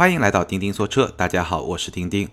欢迎来到钉钉说车，大家好，我是钉钉。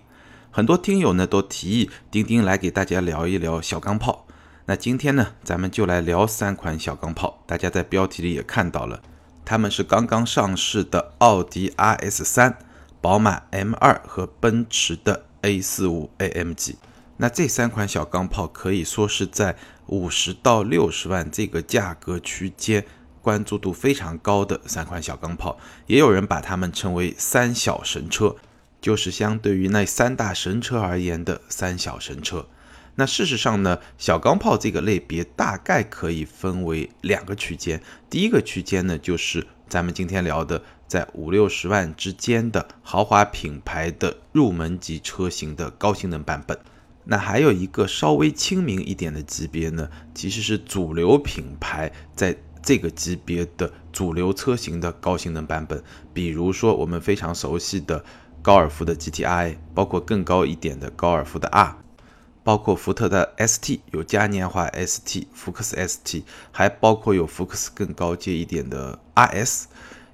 很多听友呢都提议钉钉来给大家聊一聊小钢炮。那今天呢，咱们就来聊三款小钢炮。大家在标题里也看到了，他们是刚刚上市的奥迪 RS 三、宝马 M 二和奔驰的 A 四五 AMG。那这三款小钢炮可以说是在五十到六十万这个价格区间。关注度非常高的三款小钢炮，也有人把它们称为“三小神车”，就是相对于那三大神车而言的三小神车。那事实上呢，小钢炮这个类别大概可以分为两个区间。第一个区间呢，就是咱们今天聊的在五六十万之间的豪华品牌的入门级车型的高性能版本。那还有一个稍微亲民一点的级别呢，其实是主流品牌在。这个级别的主流车型的高性能版本，比如说我们非常熟悉的高尔夫的 GTI，包括更高一点的高尔夫的 R，包括福特的 ST，有嘉年华 ST、福克斯 ST，还包括有福克斯更高阶一点的 RS，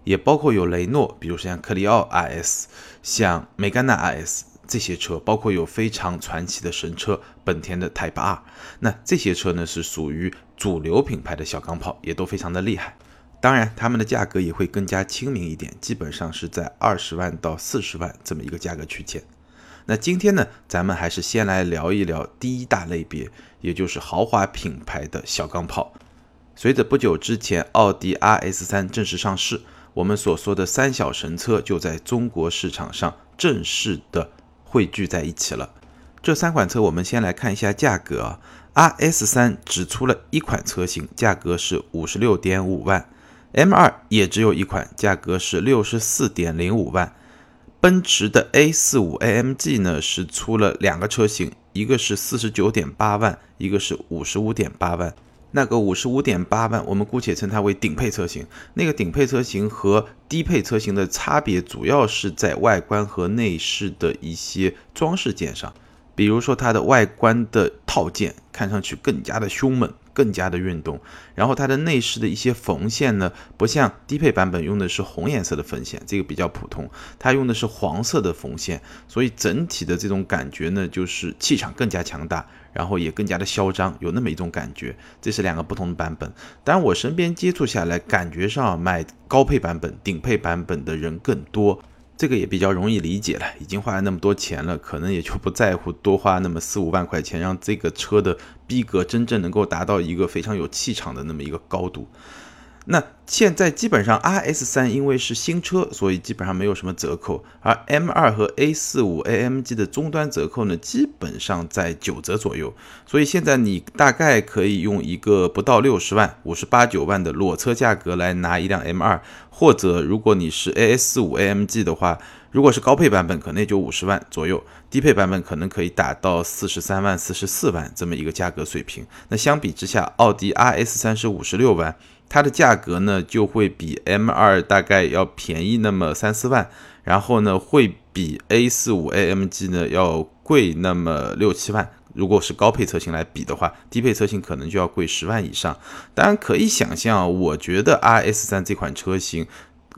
也包括有雷诺，比如像克里奥 RS，像梅甘娜 RS。这些车包括有非常传奇的神车本田的 Type R，那这些车呢是属于主流品牌的小钢炮，也都非常的厉害。当然，它们的价格也会更加亲民一点，基本上是在二十万到四十万这么一个价格区间。那今天呢，咱们还是先来聊一聊第一大类别，也就是豪华品牌的小钢炮。随着不久之前奥迪 RS 三正式上市，我们所说的三小神车就在中国市场上正式的。汇聚在一起了。这三款车，我们先来看一下价格啊。RS 三只出了一款车型，价格是五十六点五万；M 二也只有一款，价格是六十四点零五万。奔驰的 A 四五 AMG 呢是出了两个车型，一个是四十九点八万，一个是五十五点八万。那个五十五点八万，我们姑且称它为顶配车型。那个顶配车型和低配车型的差别，主要是在外观和内饰的一些装饰件上。比如说，它的外观的套件看上去更加的凶猛。更加的运动，然后它的内饰的一些缝线呢，不像低配版本用的是红颜色的缝线，这个比较普通，它用的是黄色的缝线，所以整体的这种感觉呢，就是气场更加强大，然后也更加的嚣张，有那么一种感觉。这是两个不同的版本，当然我身边接触下来，感觉上买高配版本、顶配版本的人更多。这个也比较容易理解了，已经花了那么多钱了，可能也就不在乎多花那么四五万块钱，让这个车的逼格真正能够达到一个非常有气场的那么一个高度。那现在基本上 RS 三因为是新车，所以基本上没有什么折扣，而 M 二和 A 四五 AMG 的终端折扣呢，基本上在九折左右。所以现在你大概可以用一个不到六十万、五十八九万的裸车价格来拿一辆 M 二，或者如果你是 A 四五 AMG 的话，如果是高配版本，可能也就五十万左右；低配版本可能可以打到四十三万、四十四万这么一个价格水平。那相比之下，奥迪 RS 三是五十六万。它的价格呢就会比 M 二大概要便宜那么三四万，然后呢会比 A 四五 AMG 呢要贵那么六七万。如果是高配车型来比的话，低配车型可能就要贵十万以上。当然可以想象，我觉得 RS 三这款车型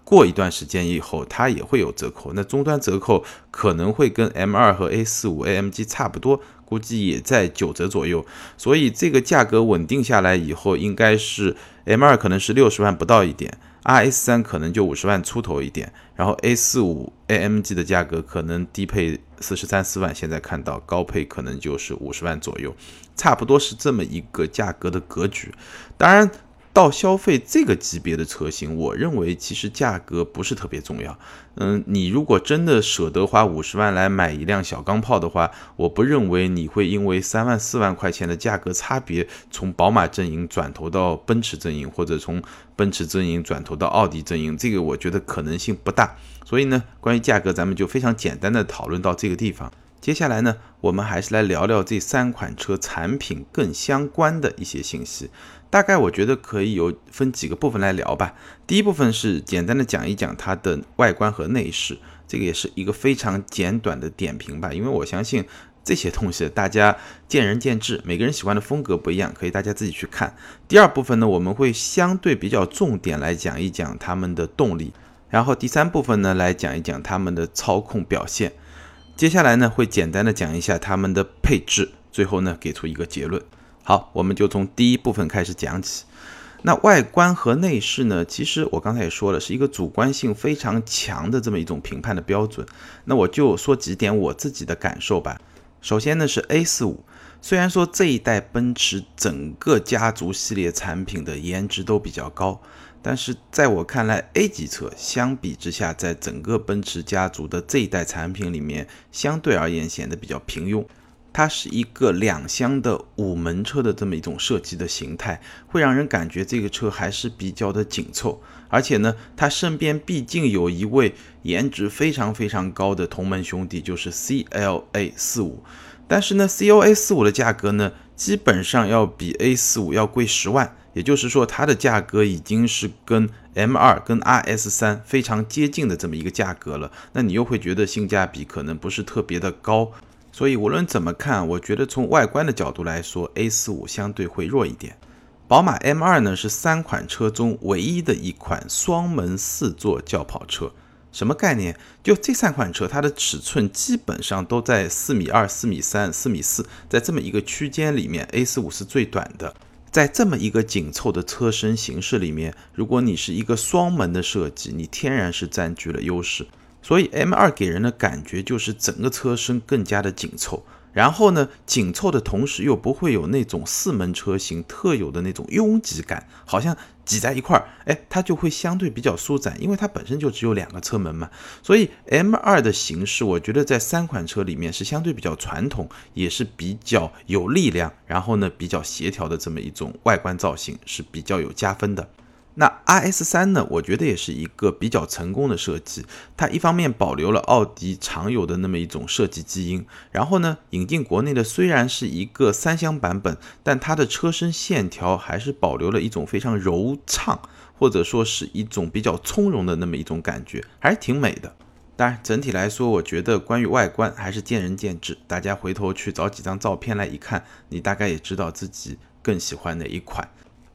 过一段时间以后，它也会有折扣。那终端折扣可能会跟 M 二和 A 四五 AMG 差不多。估计也在九折左右，所以这个价格稳定下来以后，应该是 M 二可能是六十万不到一点，RS 三可能就五十万出头一点，然后 A 四五 AMG 的价格可能低配四十三四万，现在看到高配可能就是五十万左右，差不多是这么一个价格的格局，当然。到消费这个级别的车型，我认为其实价格不是特别重要。嗯，你如果真的舍得花五十万来买一辆小钢炮的话，我不认为你会因为三万四万块钱的价格差别，从宝马阵营转投到奔驰阵营，或者从奔驰阵营转投到奥迪阵营，这个我觉得可能性不大。所以呢，关于价格，咱们就非常简单的讨论到这个地方。接下来呢，我们还是来聊聊这三款车产品更相关的一些信息。大概我觉得可以有分几个部分来聊吧。第一部分是简单的讲一讲它的外观和内饰，这个也是一个非常简短的点评吧。因为我相信这些东西大家见仁见智，每个人喜欢的风格不一样，可以大家自己去看。第二部分呢，我们会相对比较重点来讲一讲他们的动力。然后第三部分呢，来讲一讲他们的操控表现。接下来呢，会简单的讲一下它们的配置，最后呢，给出一个结论。好，我们就从第一部分开始讲起。那外观和内饰呢，其实我刚才也说了，是一个主观性非常强的这么一种评判的标准。那我就说几点我自己的感受吧。首先呢，是 A45。虽然说这一代奔驰整个家族系列产品的颜值都比较高，但是在我看来，A 级车相比之下，在整个奔驰家族的这一代产品里面，相对而言显得比较平庸。它是一个两厢的五门车的这么一种设计的形态，会让人感觉这个车还是比较的紧凑。而且呢，它身边毕竟有一位颜值非常非常高的同门兄弟，就是 CLA 四五。但是呢，CLA 四五的价格呢，基本上要比 A 四五要贵十万，也就是说，它的价格已经是跟 M 二、跟 RS 三非常接近的这么一个价格了。那你又会觉得性价比可能不是特别的高，所以无论怎么看，我觉得从外观的角度来说，A 四五相对会弱一点。宝马 M 二呢，是三款车中唯一的一款双门四座轿跑车。什么概念？就这三款车，它的尺寸基本上都在四米二、四米三、四米四，在这么一个区间里面，A 四五是最短的。在这么一个紧凑的车身形式里面，如果你是一个双门的设计，你天然是占据了优势。所以 M 二给人的感觉就是整个车身更加的紧凑。然后呢，紧凑的同时又不会有那种四门车型特有的那种拥挤感，好像挤在一块儿，哎，它就会相对比较舒展，因为它本身就只有两个车门嘛。所以 M2 的形式，我觉得在三款车里面是相对比较传统，也是比较有力量，然后呢比较协调的这么一种外观造型，是比较有加分的。那 RS 三呢？我觉得也是一个比较成功的设计。它一方面保留了奥迪常有的那么一种设计基因，然后呢，引进国内的虽然是一个三厢版本，但它的车身线条还是保留了一种非常柔畅，或者说是一种比较从容的那么一种感觉，还是挺美的。当然，整体来说，我觉得关于外观还是见仁见智。大家回头去找几张照片来一看，你大概也知道自己更喜欢哪一款。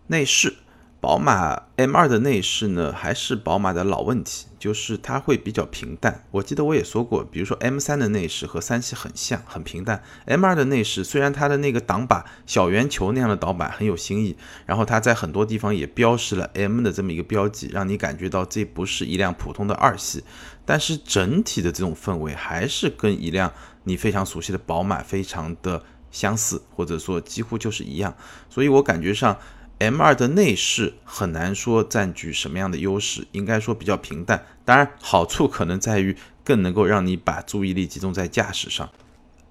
内饰。宝马 M2 的内饰呢，还是宝马的老问题，就是它会比较平淡。我记得我也说过，比如说 M3 的内饰和三系很像，很平淡。M2 的内饰虽然它的那个挡把小圆球那样的挡把很有新意，然后它在很多地方也标识了 M 的这么一个标记，让你感觉到这不是一辆普通的二系，但是整体的这种氛围还是跟一辆你非常熟悉的宝马非常的相似，或者说几乎就是一样。所以我感觉上。M2 的内饰很难说占据什么样的优势，应该说比较平淡。当然，好处可能在于更能够让你把注意力集中在驾驶上。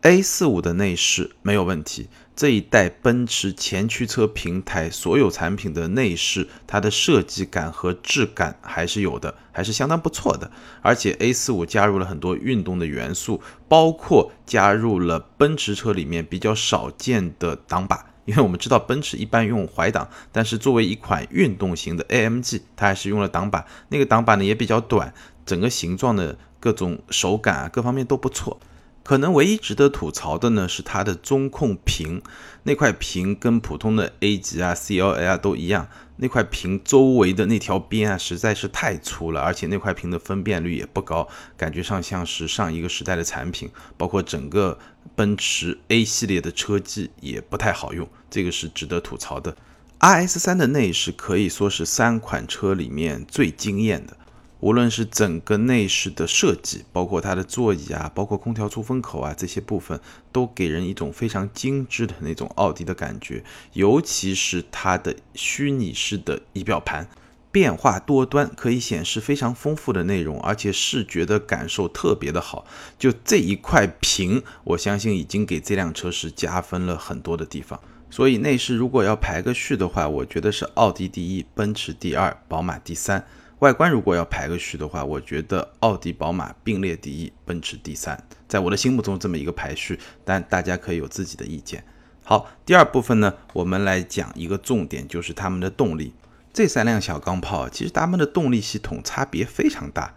A45 的内饰没有问题，这一代奔驰前驱车平台所有产品的内饰，它的设计感和质感还是有的，还是相当不错的。而且 A45 加入了很多运动的元素，包括加入了奔驰车里面比较少见的挡把。因为我们知道奔驰一般用怀挡，但是作为一款运动型的 AMG，它还是用了挡板。那个挡板呢也比较短，整个形状的各种手感啊，各方面都不错。可能唯一值得吐槽的呢是它的中控屏，那块屏跟普通的 A 级啊、CLA 啊都一样。那块屏周围的那条边啊，实在是太粗了，而且那块屏的分辨率也不高，感觉上像是上一个时代的产品。包括整个奔驰 A 系列的车机也不太好用，这个是值得吐槽的。RS 三的内饰可以说是三款车里面最惊艳的。无论是整个内饰的设计，包括它的座椅啊，包括空调出风口啊这些部分，都给人一种非常精致的那种奥迪的感觉。尤其是它的虚拟式的仪表盘，变化多端，可以显示非常丰富的内容，而且视觉的感受特别的好。就这一块屏，我相信已经给这辆车是加分了很多的地方。所以内饰如果要排个序的话，我觉得是奥迪第一，奔驰第二，宝马第三。外观如果要排个序的话，我觉得奥迪、宝马并列第一，奔驰第三，在我的心目中这么一个排序，但大家可以有自己的意见。好，第二部分呢，我们来讲一个重点，就是它们的动力。这三辆小钢炮其实它们的动力系统差别非常大。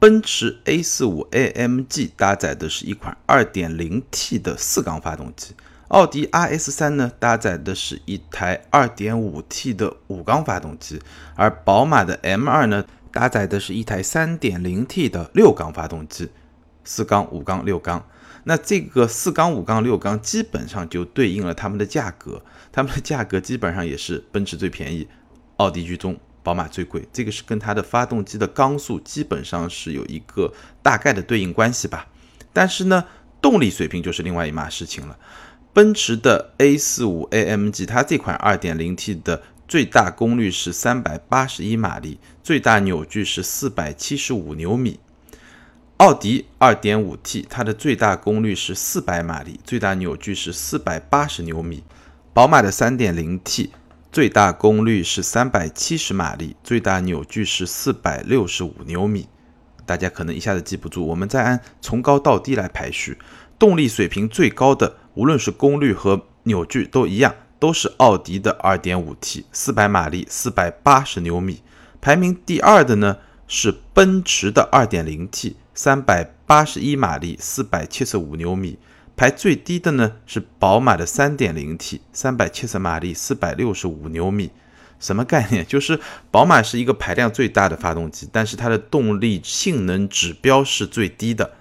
奔驰 A45 AMG 搭载的是一款 2.0T 的四缸发动机。奥迪 RS 三呢，搭载的是一台 2.5T 的五缸发动机，而宝马的 M2 呢，搭载的是一台 3.0T 的六缸发动机，四缸、五缸、六缸。那这个四缸、五缸、六缸基本上就对应了它们的价格，它们的价格基本上也是奔驰最便宜，奥迪居中，宝马最贵。这个是跟它的发动机的缸数基本上是有一个大概的对应关系吧。但是呢，动力水平就是另外一码事情了。奔驰的 A45 AMG，它这款 2.0T 的最大功率是381马力，最大扭矩是475牛米。奥迪 2.5T，它的最大功率是400马力，最大扭矩是480牛米。宝马的 3.0T，最大功率是370马力，最大扭矩是465牛米。大家可能一下子记不住，我们再按从高到低来排序。动力水平最高的，无论是功率和扭矩都一样，都是奥迪的 2.5T，400 马力，480牛米。排名第二的呢是奔驰的 2.0T。三百八十一马力，四百七十五牛米。排最低的呢是宝马的三点零 T，三百七十马力，四百六十五牛米。什么概念？就是宝马是一个排量最大的发动机，但是它的动力性能指标是最低的。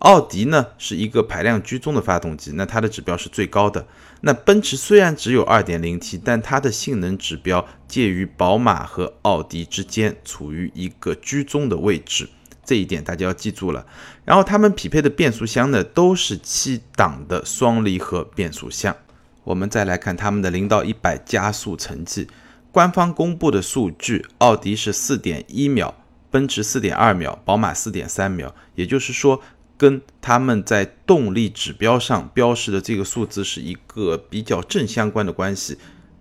奥迪呢是一个排量居中的发动机，那它的指标是最高的。那奔驰虽然只有二点零 T，但它的性能指标介于宝马和奥迪之间，处于一个居中的位置。这一点大家要记住了。然后它们匹配的变速箱呢，都是七档的双离合变速箱。我们再来看它们的零到一百加速成绩，官方公布的数据，奥迪是四点一秒，奔驰四点二秒，宝马四点三秒。也就是说，跟他们在动力指标上标示的这个数字是一个比较正相关的关系。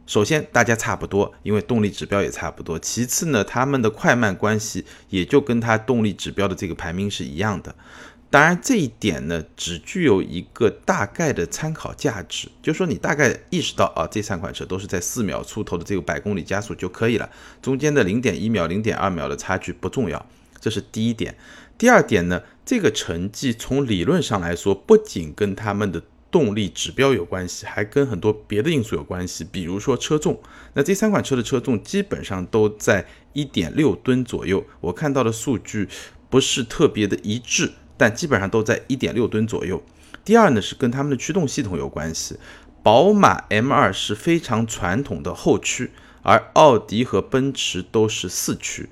首先，大家差不多，因为动力指标也差不多。其次呢，他们的快慢关系也就跟它动力指标的这个排名是一样的。当然，这一点呢，只具有一个大概的参考价值，就是说你大概意识到啊，这三款车都是在四秒出头的这个百公里加速就可以了，中间的零点一秒、零点二秒的差距不重要，这是第一点。第二点呢，这个成绩从理论上来说，不仅跟他们的动力指标有关系，还跟很多别的因素有关系，比如说车重。那这三款车的车重基本上都在一点六吨左右，我看到的数据不是特别的一致，但基本上都在一点六吨左右。第二呢是跟他们的驱动系统有关系，宝马 M2 是非常传统的后驱，而奥迪和奔驰都是四驱。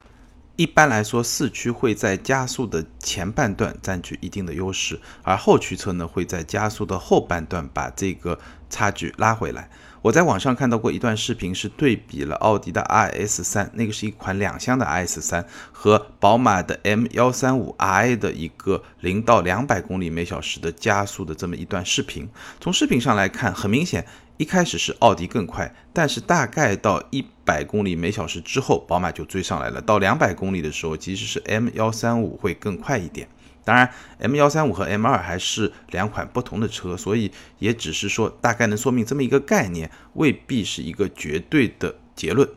一般来说，四驱会在加速的前半段占据一定的优势，而后驱车呢会在加速的后半段把这个差距拉回来。我在网上看到过一段视频，是对比了奥迪的 RS 三，那个是一款两厢的 RS 三，和宝马的 M 幺三五 i 的一个零到两百公里每小时的加速的这么一段视频。从视频上来看，很明显。一开始是奥迪更快，但是大概到一百公里每小时之后，宝马就追上来了。到两百公里的时候，其实是 M 幺三五会更快一点。当然，M 幺三五和 M 二还是两款不同的车，所以也只是说大概能说明这么一个概念，未必是一个绝对的结论。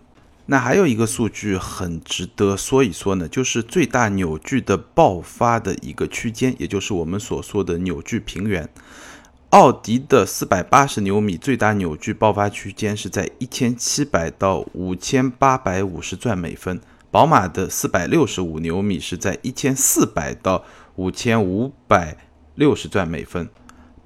那还有一个数据很值得说一说呢，就是最大扭矩的爆发的一个区间，也就是我们所说的扭矩平原。奥迪的四百八十牛米最大扭矩爆发区间是在一千七百到五千八百五十转每分，宝马的四百六十五牛米是在一千四百到五千五百六十转每分，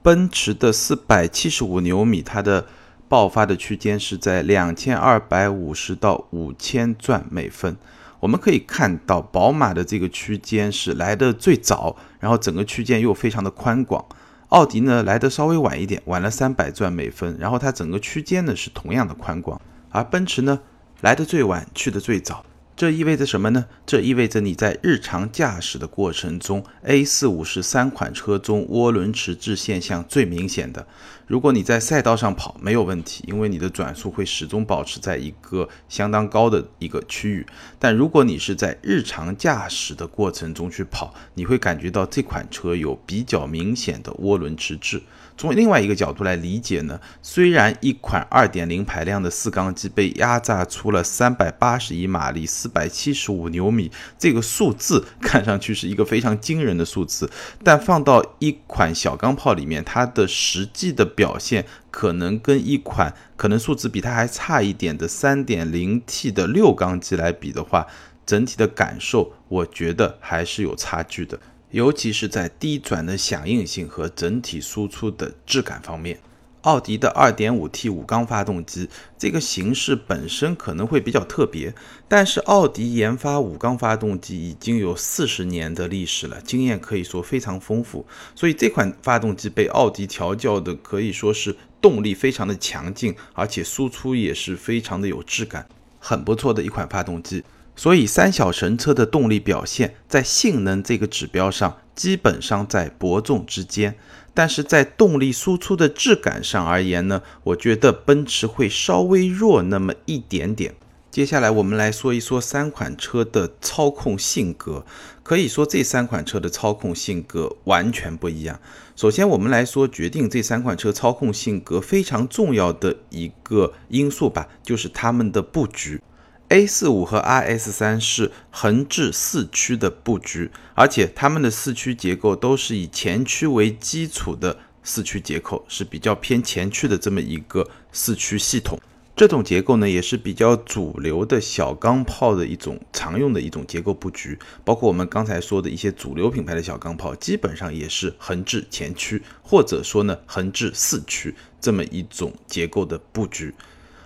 奔驰的四百七十五牛米它的爆发的区间是在两千二百五十到五千转每分。我们可以看到，宝马的这个区间是来的最早，然后整个区间又非常的宽广。奥迪呢来的稍微晚一点，晚了三百转每分，然后它整个区间呢是同样的宽广，而奔驰呢来的最晚，去的最早。这意味着什么呢？这意味着你在日常驾驶的过程中，A 四五是三款车中涡轮迟滞现象最明显的。如果你在赛道上跑没有问题，因为你的转速会始终保持在一个相当高的一个区域。但如果你是在日常驾驶的过程中去跑，你会感觉到这款车有比较明显的涡轮迟滞。从另外一个角度来理解呢，虽然一款2.0排量的四缸机被压榨出了381马力、475牛米，这个数字看上去是一个非常惊人的数字，但放到一款小钢炮里面，它的实际的表现可能跟一款可能数字比它还差一点的 3.0T 的六缸机来比的话，整体的感受，我觉得还是有差距的，尤其是在低转的响应性和整体输出的质感方面。奥迪的 2.5T 五缸发动机这个形式本身可能会比较特别，但是奥迪研发五缸发动机已经有四十年的历史了，经验可以说非常丰富，所以这款发动机被奥迪调教的可以说是动力非常的强劲，而且输出也是非常的有质感，很不错的一款发动机。所以三小神车的动力表现在性能这个指标上基本上在伯仲之间。但是在动力输出的质感上而言呢，我觉得奔驰会稍微弱那么一点点。接下来我们来说一说三款车的操控性格，可以说这三款车的操控性格完全不一样。首先我们来说决定这三款车操控性格非常重要的一个因素吧，就是它们的布局。A 四五和 RS 三是横置四驱的布局，而且它们的四驱结构都是以前驱为基础的四驱结构，是比较偏前驱的这么一个四驱系统。这种结构呢，也是比较主流的小钢炮的一种常用的一种结构布局。包括我们刚才说的一些主流品牌的小钢炮，基本上也是横置前驱，或者说呢横置四驱这么一种结构的布局。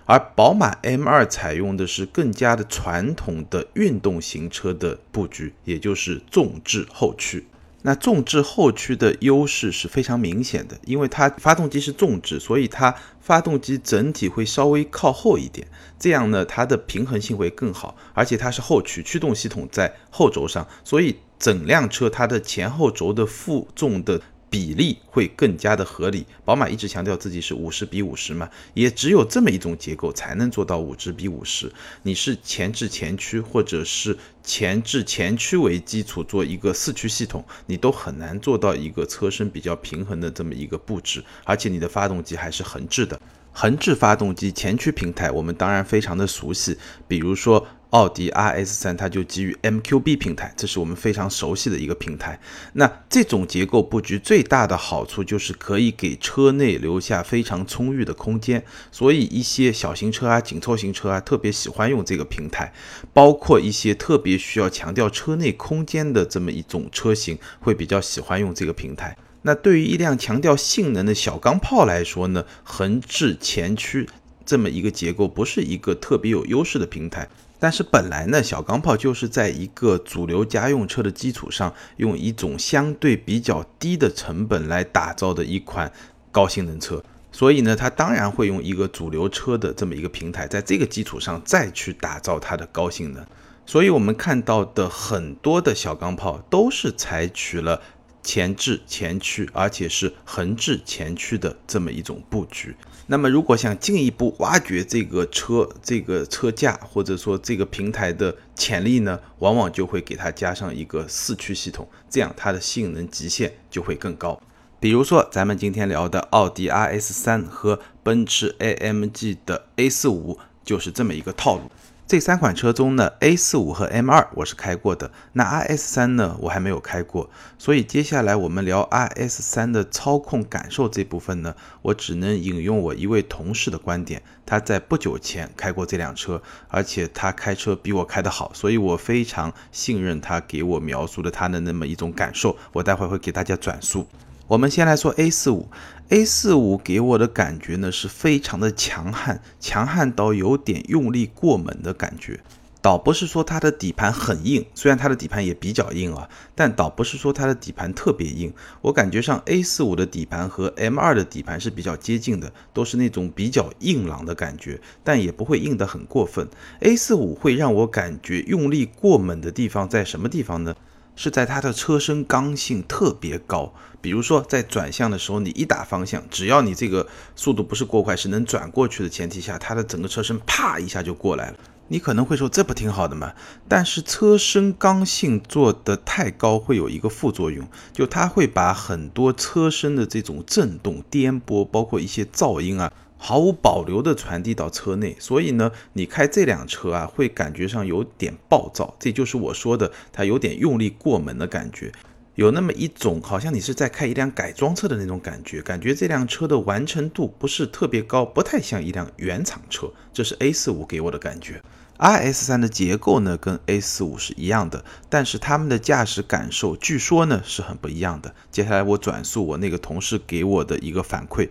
而宝马 M2 采用的是更加的传统的运动型车的布局，也就是纵置后驱。那纵置后驱的优势是非常明显的，因为它发动机是纵置，所以它发动机整体会稍微靠后一点，这样呢它的平衡性会更好。而且它是后驱，驱动系统在后轴上，所以整辆车它的前后轴的负重的。比例会更加的合理。宝马一直强调自己是五十比五十嘛，也只有这么一种结构才能做到五十比五十。你是前置前驱，或者是前置前驱为基础做一个四驱系统，你都很难做到一个车身比较平衡的这么一个布置。而且你的发动机还是横置的，横置发动机前驱平台，我们当然非常的熟悉，比如说。奥迪 RS 三它就基于 MQB 平台，这是我们非常熟悉的一个平台。那这种结构布局最大的好处就是可以给车内留下非常充裕的空间，所以一些小型车啊、紧凑型车啊特别喜欢用这个平台，包括一些特别需要强调车内空间的这么一种车型会比较喜欢用这个平台。那对于一辆强调性能的小钢炮来说呢，横置前驱这么一个结构不是一个特别有优势的平台。但是本来呢，小钢炮就是在一个主流家用车的基础上，用一种相对比较低的成本来打造的一款高性能车，所以呢，它当然会用一个主流车的这么一个平台，在这个基础上再去打造它的高性能。所以我们看到的很多的小钢炮都是采取了前置前驱，而且是横置前驱的这么一种布局。那么，如果想进一步挖掘这个车、这个车架或者说这个平台的潜力呢，往往就会给它加上一个四驱系统，这样它的性能极限就会更高。比如说，咱们今天聊的奥迪 RS 三和奔驰 AMG 的 A 四五，就是这么一个套路。这三款车中呢，A 四五和 M 二我是开过的，那 RS 三呢，我还没有开过，所以接下来我们聊 RS 三的操控感受这部分呢，我只能引用我一位同事的观点，他在不久前开过这辆车，而且他开车比我开得好，所以我非常信任他给我描述的他的那么一种感受，我待会会给大家转述。我们先来说 A 四五，A 四五给我的感觉呢是非常的强悍，强悍到有点用力过猛的感觉。倒不是说它的底盘很硬，虽然它的底盘也比较硬啊，但倒不是说它的底盘特别硬。我感觉上 A 四五的底盘和 M 二的底盘是比较接近的，都是那种比较硬朗的感觉，但也不会硬得很过分。A 四五会让我感觉用力过猛的地方在什么地方呢？是在它的车身刚性特别高，比如说在转向的时候，你一打方向，只要你这个速度不是过快，是能转过去的前提下，它的整个车身啪一下就过来了。你可能会说这不挺好的吗？但是车身刚性做的太高，会有一个副作用，就它会把很多车身的这种震动、颠簸，包括一些噪音啊。毫无保留地传递到车内，所以呢，你开这辆车啊，会感觉上有点暴躁，这就是我说的，它有点用力过猛的感觉，有那么一种好像你是在开一辆改装车的那种感觉，感觉这辆车的完成度不是特别高，不太像一辆原厂车，这是 A 四五给我的感觉。RS 三的结构呢跟 A 四五是一样的，但是它们的驾驶感受据说呢是很不一样的。接下来我转述我那个同事给我的一个反馈。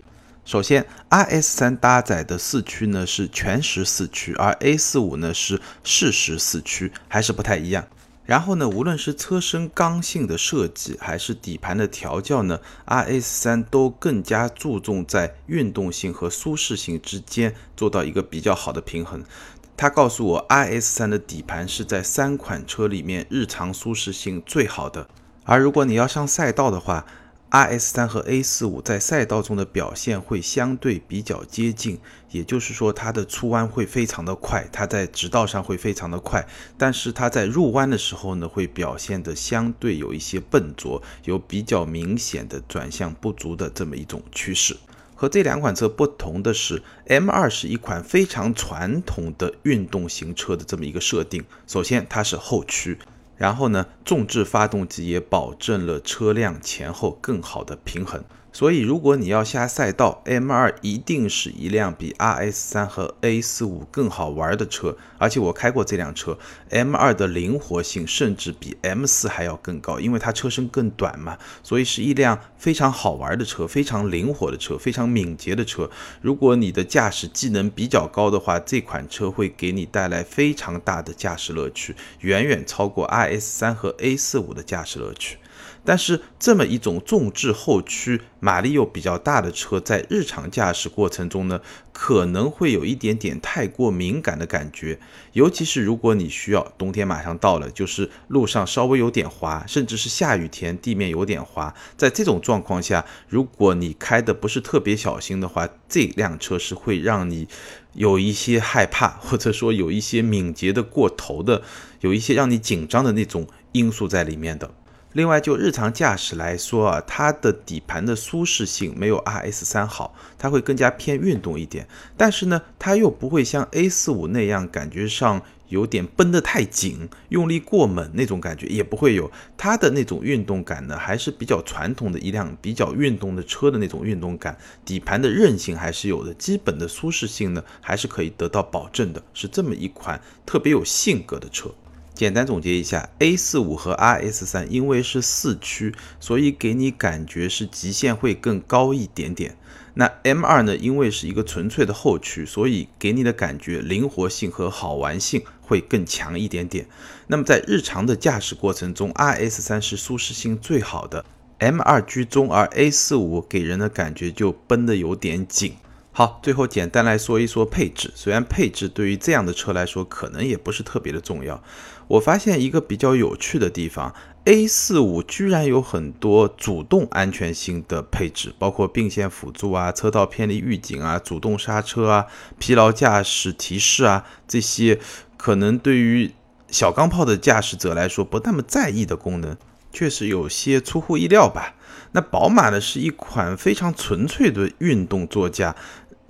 首先，RS 三搭载的四驱呢是全时四驱，而 A 四五呢是适时四驱，还是不太一样。然后呢，无论是车身刚性的设计，还是底盘的调教呢，RS 三都更加注重在运动性和舒适性之间做到一个比较好的平衡。他告诉我，RS 三的底盘是在三款车里面日常舒适性最好的，而如果你要上赛道的话。RS 三和 A 四五在赛道中的表现会相对比较接近，也就是说它的出弯会非常的快，它在直道上会非常的快，但是它在入弯的时候呢，会表现的相对有一些笨拙，有比较明显的转向不足的这么一种趋势。和这两款车不同的是，M2 是一款非常传统的运动型车的这么一个设定，首先它是后驱。然后呢，纵置发动机也保证了车辆前后更好的平衡。所以，如果你要下赛道，M2 一定是一辆比 RS3 和 A45 更好玩的车。而且我开过这辆车，M2 的灵活性甚至比 M4 还要更高，因为它车身更短嘛，所以是一辆非常好玩的车，非常灵活的车，非常敏捷的车。如果你的驾驶技能比较高的话，这款车会给你带来非常大的驾驶乐趣，远远超过 RS3 和 A45 的驾驶乐趣。但是这么一种重置后驱、马力又比较大的车，在日常驾驶过程中呢，可能会有一点点太过敏感的感觉。尤其是如果你需要冬天马上到了，就是路上稍微有点滑，甚至是下雨天地面有点滑，在这种状况下，如果你开的不是特别小心的话，这辆车是会让你有一些害怕，或者说有一些敏捷的过头的，有一些让你紧张的那种因素在里面的。另外，就日常驾驶来说啊，它的底盘的舒适性没有 RS 三好，它会更加偏运动一点。但是呢，它又不会像 A 四五那样感觉上有点绷得太紧，用力过猛那种感觉也不会有。它的那种运动感呢，还是比较传统的一辆比较运动的车的那种运动感。底盘的韧性还是有的，基本的舒适性呢，还是可以得到保证的。是这么一款特别有性格的车。简单总结一下，A 四五和 RS 三因为是四驱，所以给你感觉是极限会更高一点点。那 M 二呢，因为是一个纯粹的后驱，所以给你的感觉灵活性和好玩性会更强一点点。那么在日常的驾驶过程中，RS 三是舒适性最好的，M 二居中，而 A 四五给人的感觉就绷得有点紧。好，最后简单来说一说配置。虽然配置对于这样的车来说可能也不是特别的重要，我发现一个比较有趣的地方，A 四五居然有很多主动安全性的配置，包括并线辅助啊、车道偏离预警啊、主动刹车啊、疲劳驾驶提示啊这些，可能对于小钢炮的驾驶者来说不那么在意的功能，确实有些出乎意料吧。那宝马呢，是一款非常纯粹的运动座驾。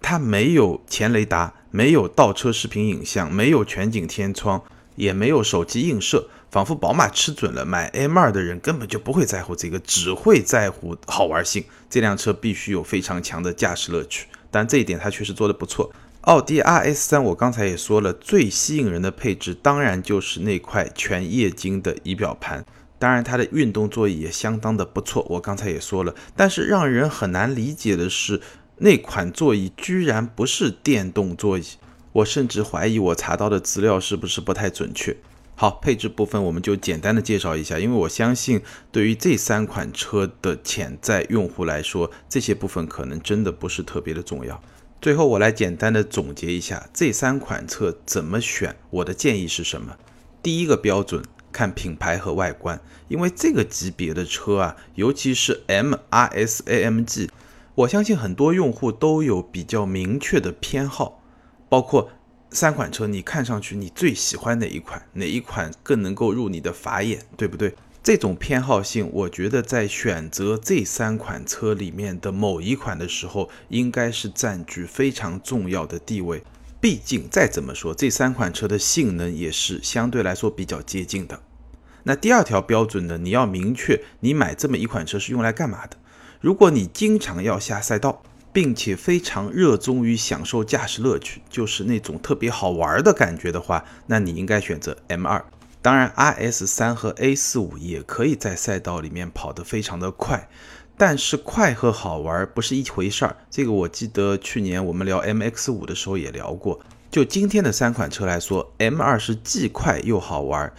它没有前雷达，没有倒车视频影像，没有全景天窗，也没有手机映射，仿佛宝马吃准了买 M2 的人根本就不会在乎这个，只会在乎好玩性。这辆车必须有非常强的驾驶乐趣，但这一点它确实做得不错。奥迪 RS3 我刚才也说了，最吸引人的配置当然就是那块全液晶的仪表盘，当然它的运动座椅也相当的不错，我刚才也说了。但是让人很难理解的是。那款座椅居然不是电动座椅，我甚至怀疑我查到的资料是不是不太准确。好，配置部分我们就简单的介绍一下，因为我相信对于这三款车的潜在用户来说，这些部分可能真的不是特别的重要。最后我来简单的总结一下这三款车怎么选，我的建议是什么？第一个标准看品牌和外观，因为这个级别的车啊，尤其是 M R S A M G。我相信很多用户都有比较明确的偏好，包括三款车，你看上去你最喜欢哪一款？哪一款更能够入你的法眼，对不对？这种偏好性，我觉得在选择这三款车里面的某一款的时候，应该是占据非常重要的地位。毕竟再怎么说，这三款车的性能也是相对来说比较接近的。那第二条标准呢？你要明确你买这么一款车是用来干嘛的。如果你经常要下赛道，并且非常热衷于享受驾驶乐趣，就是那种特别好玩的感觉的话，那你应该选择 M2。当然，RS 三和 A 四五也可以在赛道里面跑得非常的快，但是快和好玩不是一回事儿。这个我记得去年我们聊 MX 五的时候也聊过。就今天的三款车来说，M2 是既快又好玩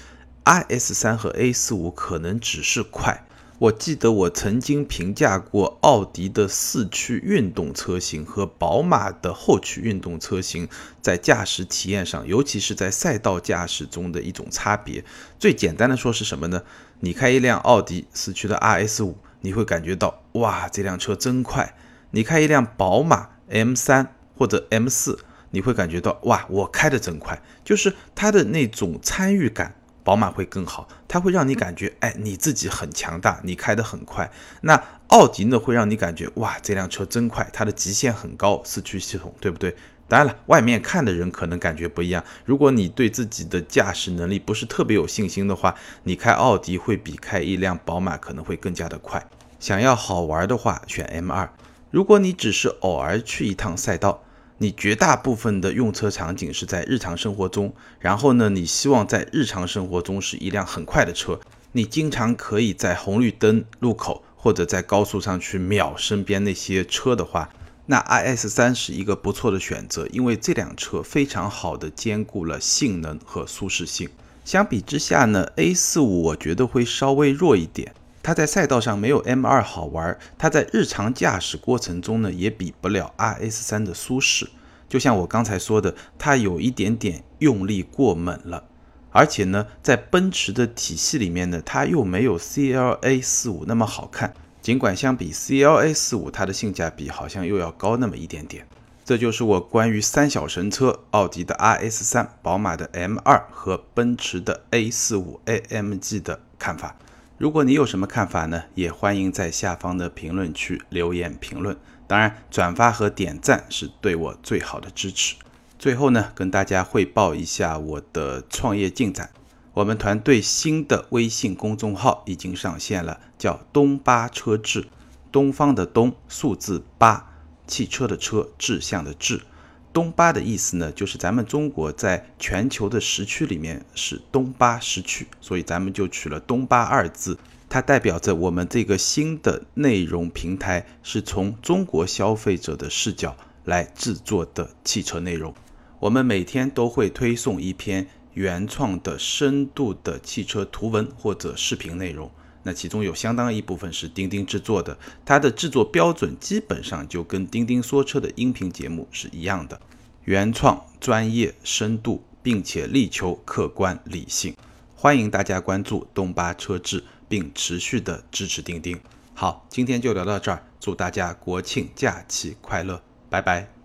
，RS 三和 A 四五可能只是快。我记得我曾经评价过奥迪的四驱运动车型和宝马的后驱运动车型在驾驶体验上，尤其是在赛道驾驶中的一种差别。最简单的说是什么呢？你开一辆奥迪四驱的 RS 五，你会感觉到哇，这辆车真快；你开一辆宝马 M 三或者 M 四，你会感觉到哇，我开的真快，就是它的那种参与感。宝马会更好，它会让你感觉，哎，你自己很强大，你开得很快。那奥迪呢，会让你感觉，哇，这辆车真快，它的极限很高，四驱系统，对不对？当然了，外面看的人可能感觉不一样。如果你对自己的驾驶能力不是特别有信心的话，你开奥迪会比开一辆宝马可能会更加的快。想要好玩的话，选 M2。如果你只是偶尔去一趟赛道。你绝大部分的用车场景是在日常生活中，然后呢，你希望在日常生活中是一辆很快的车，你经常可以在红绿灯路口或者在高速上去秒身边那些车的话，那 iS 三是一个不错的选择，因为这辆车非常好的兼顾了性能和舒适性。相比之下呢，A 四五我觉得会稍微弱一点。它在赛道上没有 M2 好玩，它在日常驾驶过程中呢也比不了 RS3 的舒适。就像我刚才说的，它有一点点用力过猛了，而且呢，在奔驰的体系里面呢，它又没有 CLA 四五那么好看。尽管相比 CLA 四五，它的性价比好像又要高那么一点点。这就是我关于三小神车——奥迪的 RS3、宝马的 M2 和奔驰的 A 四五 AMG 的看法。如果你有什么看法呢？也欢迎在下方的评论区留言评论。当然，转发和点赞是对我最好的支持。最后呢，跟大家汇报一下我的创业进展。我们团队新的微信公众号已经上线了，叫“东八车志”，东方的东，数字八，汽车的车，志向的志。东八的意思呢，就是咱们中国在全球的时区里面是东八时区，所以咱们就取了东八二字，它代表着我们这个新的内容平台是从中国消费者的视角来制作的汽车内容。我们每天都会推送一篇原创的深度的汽车图文或者视频内容。那其中有相当一部分是钉钉制作的，它的制作标准基本上就跟钉钉说车的音频节目是一样的，原创、专业、深度，并且力求客观理性。欢迎大家关注东巴车志，并持续的支持钉钉。好，今天就聊到这儿，祝大家国庆假期快乐，拜拜。